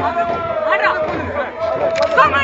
Hadi. Ada sama.